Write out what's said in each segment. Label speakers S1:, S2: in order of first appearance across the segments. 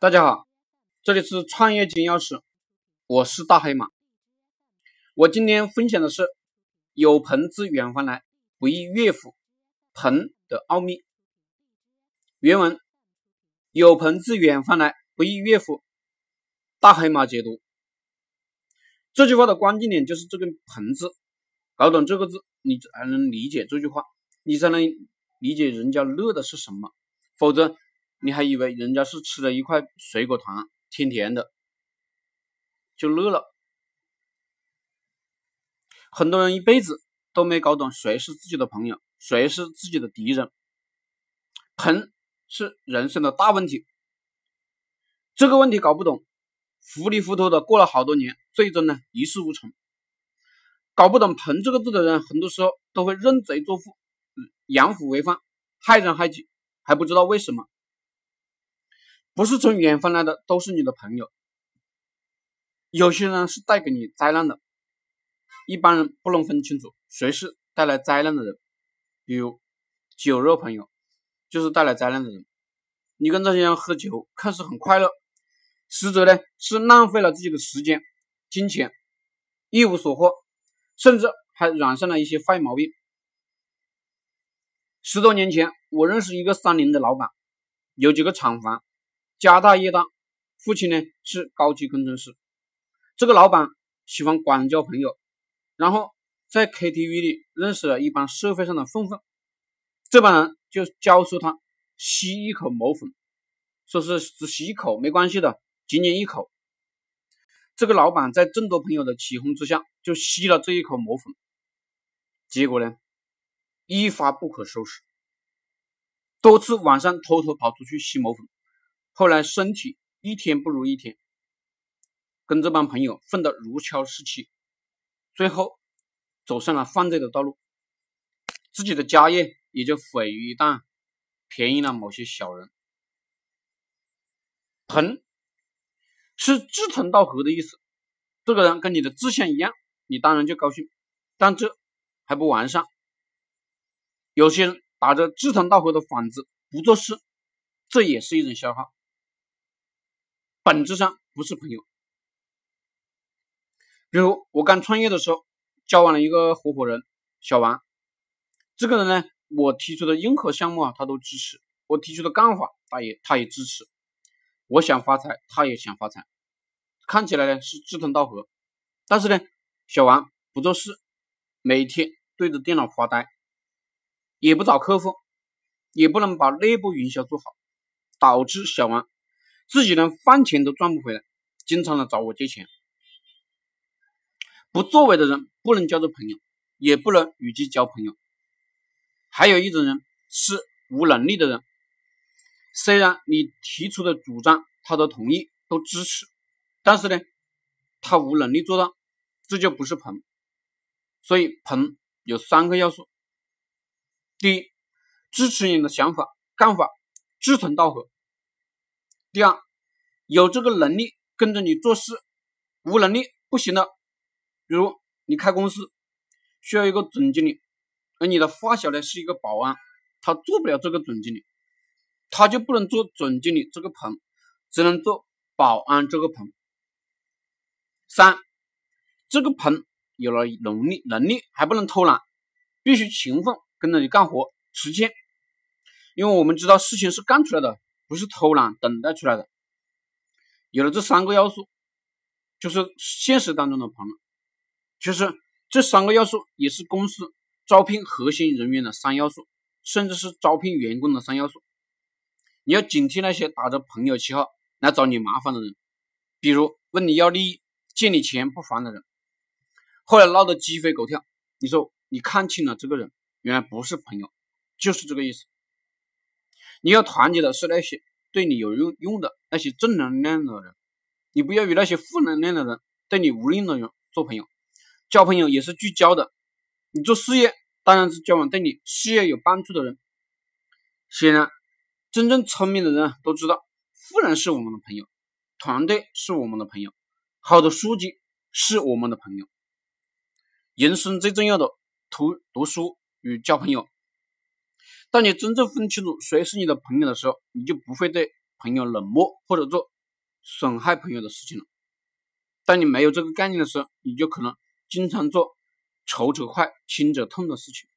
S1: 大家好，这里是创业金钥匙，我是大黑马。我今天分享的是“有朋自远方来，不亦乐乎”朋的奥秘。原文：“有朋自远方来，不亦乐乎”。大黑马解读这句话的关键点就是这个“朋”字，搞懂这个字，你才能理解这句话，你才能理解人家乐的是什么，否则。你还以为人家是吃了一块水果糖，甜甜的，就乐了。很多人一辈子都没搞懂谁是自己的朋友，谁是自己的敌人。朋是人生的大问题，这个问题搞不懂，糊里糊涂的过了好多年，最终呢一事无成。搞不懂“朋”这个字的人，很多时候都会认贼作父，养虎为患，害人害己，还不知道为什么。不是从远方来的都是你的朋友，有些人是带给你灾难的。一般人不能分清楚谁是带来灾难的人，比如酒肉朋友就是带来灾难的人。你跟这些人喝酒，看似很快乐，实则呢是浪费了自己的时间、金钱，一无所获，甚至还染上了一些坏毛病。十多年前，我认识一个三菱的老板，有几个厂房。家大业大，父亲呢是高级工程师。这个老板喜欢广交朋友，然后在 KTV 里认识了一帮社会上的混混，这帮人就教唆他吸一口魔粉，说是只吸一口没关系的，仅仅一口。这个老板在众多朋友的起哄之下，就吸了这一口魔粉，结果呢一发不可收拾，多次晚上偷偷跑出去吸魔粉。后来身体一天不如一天，跟这帮朋友混得如胶似漆，最后走上了犯罪的道路，自己的家业也就毁于一旦，便宜了某些小人。朋是志同道合的意思，这个人跟你的志向一样，你当然就高兴，但这还不完善。有些人打着志同道合的幌子不做事，这也是一种消耗。本质上不是朋友。比如我刚创业的时候，交往了一个合伙人小王，这个人呢，我提出的任何项目啊，他都支持；我提出的干法，他也他也支持。我想发财，他也想发财，看起来呢是志同道合。但是呢，小王不做事，每天对着电脑发呆，也不找客户，也不能把内部营销做好，导致小王。自己连饭钱都赚不回来，经常的找我借钱。不作为的人不能叫做朋友，也不能与其交朋友。还有一种人是无能力的人，虽然你提出的主张他都同意、都支持，但是呢，他无能力做到，这就不是朋。所以朋有三个要素：第一，支持你的想法、干法，志同道合。第二，有这个能力跟着你做事，无能力不行的。比如你开公司需要一个总经理，而你的发小呢是一个保安，他做不了这个总经理，他就不能做总经理这个棚，只能做保安这个棚。三，这个棚有了能力，能力还不能偷懒，必须勤奋跟着你干活实践，因为我们知道事情是干出来的。不是偷懒等待出来的，有了这三个要素，就是现实当中的朋友。其实这三个要素也是公司招聘核心人员的三要素，甚至是招聘员工的三要素。你要警惕那些打着朋友旗号来找你麻烦的人，比如问你要利益、借你钱不还的人，后来闹得鸡飞狗跳。你说你看清了这个人，原来不是朋友，就是这个意思。你要团结的是那些对你有用用的那些正能量的人，你不要与那些负能量的人、对你无用的人做朋友。交朋友也是聚焦的，你做事业当然是交往对你事业有帮助的人。显然，真正聪明的人都知道，富人是我们的朋友，团队是我们的朋友，好的书籍是我们的朋友。人生最重要的，读读书与交朋友。当你真正分清楚谁是你的朋友的时候，你就不会对朋友冷漠或者做损害朋友的事情了。当你没有这个概念的时候，你就可能经常做仇者快，亲者痛的事情。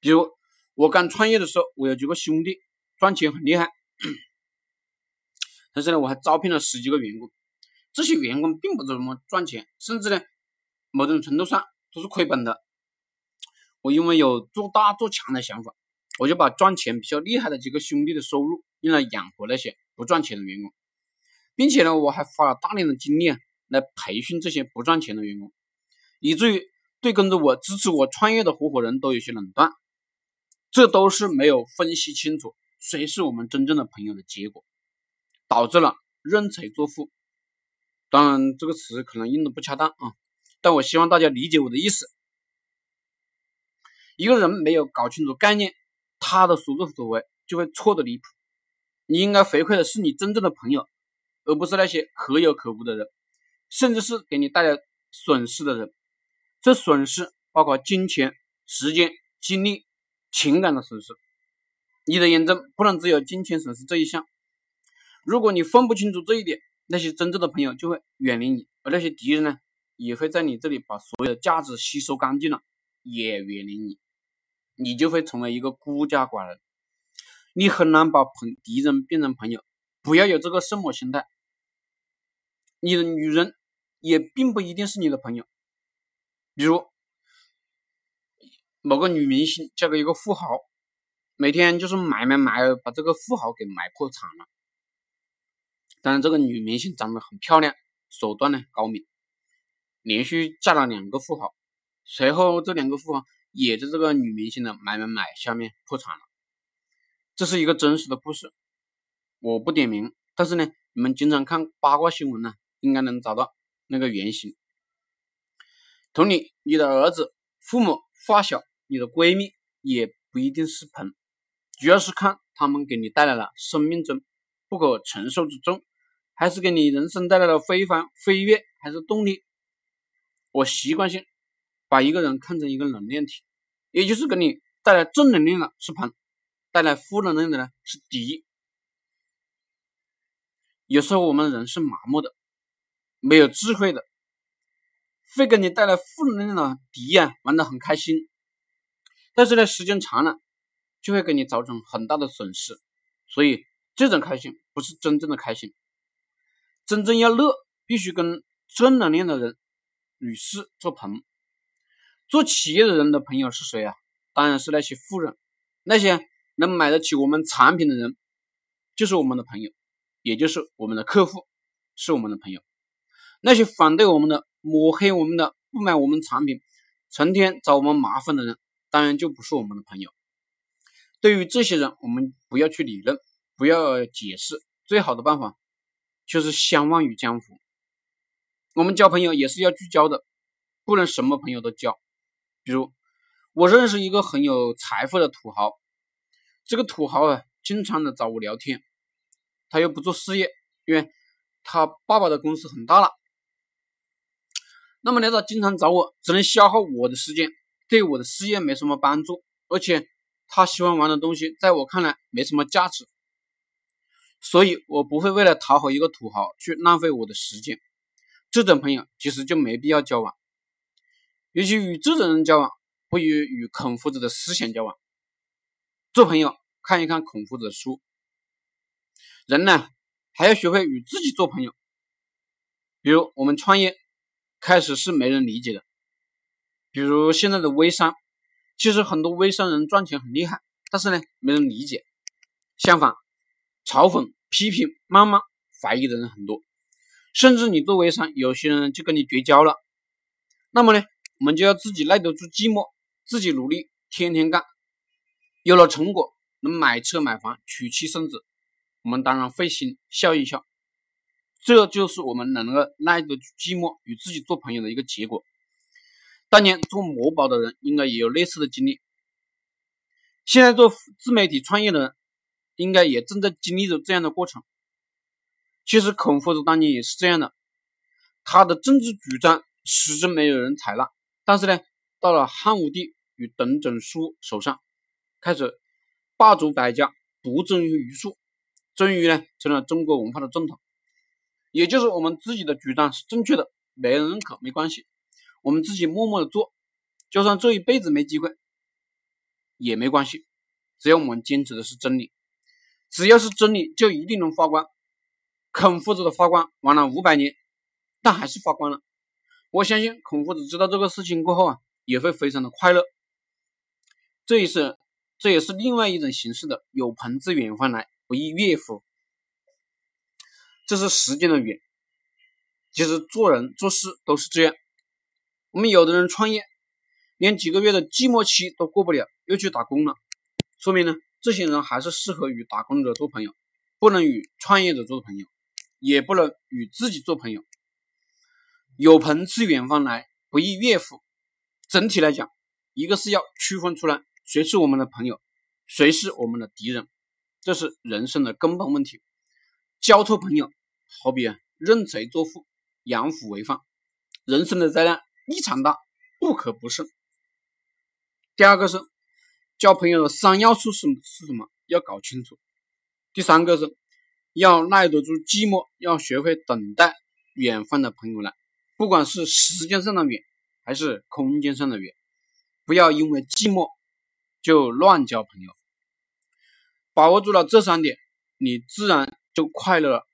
S1: 比如我刚创业的时候，我有几个兄弟赚钱很厉害，但是呢，我还招聘了十几个员工，这些员工并不怎么赚钱，甚至呢，某种程度上都是亏本的。我因为有做大做强的想法，我就把赚钱比较厉害的几个兄弟的收入用来养活那些不赚钱的员工，并且呢，我还花了大量的精力。来培训这些不赚钱的员工，以至于对跟着我支持我创业的合伙人都有些冷淡，这都是没有分析清楚谁是我们真正的朋友的结果，导致了认贼作父。当然，这个词可能用的不恰当啊，但我希望大家理解我的意思。一个人没有搞清楚概念，他的所作所为就会错的离谱。你应该回馈的是你真正的朋友，而不是那些可有可无的人。甚至是给你带来损失的人，这损失包括金钱、时间、精力、情感的损失。你的眼中不能只有金钱损失这一项。如果你分不清楚这一点，那些真正的朋友就会远离你，而那些敌人呢，也会在你这里把所有的价值吸收干净了，也远离你，你就会成为一个孤家寡人。你很难把朋敌人变成朋友，不要有这个圣母心态。你的女人。也并不一定是你的朋友，比如某个女明星嫁给一个富豪，每天就是买买买，把这个富豪给买破产了。当然，这个女明星长得很漂亮，手段呢高明，连续嫁了两个富豪，随后这两个富豪也在这个女明星的买买买下面破产了。这是一个真实的故事，我不点名，但是呢，你们经常看八卦新闻呢，应该能找到。那个原型，同理，你的儿子、父母、发小、你的闺蜜也不一定是朋，主要是看他们给你带来了生命中不可承受之重，还是给你人生带来了非凡飞跃，还是动力。我习惯性把一个人看成一个能量体，也就是给你带来正能量的是朋，带来负能量的呢是敌。有时候我们人是麻木的。没有智慧的，会给你带来负能量的敌呀，玩得很开心，但是呢，时间长了就会给你造成很大的损失。所以这种开心不是真正的开心，真正要乐，必须跟正能量的人、女士做朋。做企业的人的朋友是谁啊？当然是那些富人，那些能买得起我们产品的人，就是我们的朋友，也就是我们的客户，是我们的朋友。那些反对我们的、抹黑我们的、不买我们产品、成天找我们麻烦的人，当然就不是我们的朋友。对于这些人，我们不要去理论，不要解释，最好的办法就是相忘于江湖。我们交朋友也是要聚焦的，不能什么朋友都交。比如，我认识一个很有财富的土豪，这个土豪啊，经常的找我聊天，他又不做事业，因为他爸爸的公司很大了。那么呢，他经常找我，只能消耗我的时间，对我的事业没什么帮助，而且他喜欢玩的东西，在我看来没什么价值，所以我不会为了讨好一个土豪去浪费我的时间。这种朋友其实就没必要交往，尤其与这种人交往，不如与孔夫子的思想交往。做朋友，看一看孔夫子的书。人呢，还要学会与自己做朋友。比如我们创业。开始是没人理解的，比如现在的微商，其实很多微商人赚钱很厉害，但是呢没人理解。相反，嘲讽、批评、谩骂、怀疑的人很多，甚至你做微商，有些人就跟你绝交了。那么呢，我们就要自己耐得住寂寞，自己努力，天天干，有了成果，能买车买房、娶妻生子，我们当然会心笑一笑。这就是我们能够耐得住寂寞，与自己做朋友的一个结果。当年做某宝的人应该也有类似的经历，现在做自媒体创业的人应该也正在经历着这样的过程。其实孔夫子当年也是这样的，他的政治主张始终没有人采纳，但是呢，到了汉武帝与董仲舒手上，开始罢黜百家，独尊儒术，终于呢成了中国文化的正统。也就是我们自己的主张是正确的，没人认可没关系，我们自己默默的做，就算这一辈子没机会也没关系，只要我们坚持的是真理，只要是真理就一定能发光。孔夫子的发光玩了五百年，但还是发光了。我相信孔夫子知道这个事情过后啊，也会非常的快乐。这也是这也是另外一种形式的“有朋自远方来，不亦乐乎”。这是时间的远，其实做人做事都是这样。我们有的人创业，连几个月的寂寞期都过不了，又去打工了，说明呢，这些人还是适合与打工者做朋友，不能与创业者做朋友，也不能与自己做朋友。有朋自远方来，不亦乐乎。整体来讲，一个是要区分出来谁是我们的朋友，谁是我们的敌人，这是人生的根本问题。交错朋友，好比啊认贼作父、养虎为患，人生的灾难异常大，不可不慎。第二个是交朋友的三要素是是什么？要搞清楚。第三个是要耐得住寂寞，要学会等待远方的朋友来，不管是时间上的远还是空间上的远，不要因为寂寞就乱交朋友。把握住了这三点，你自然。就快乐了。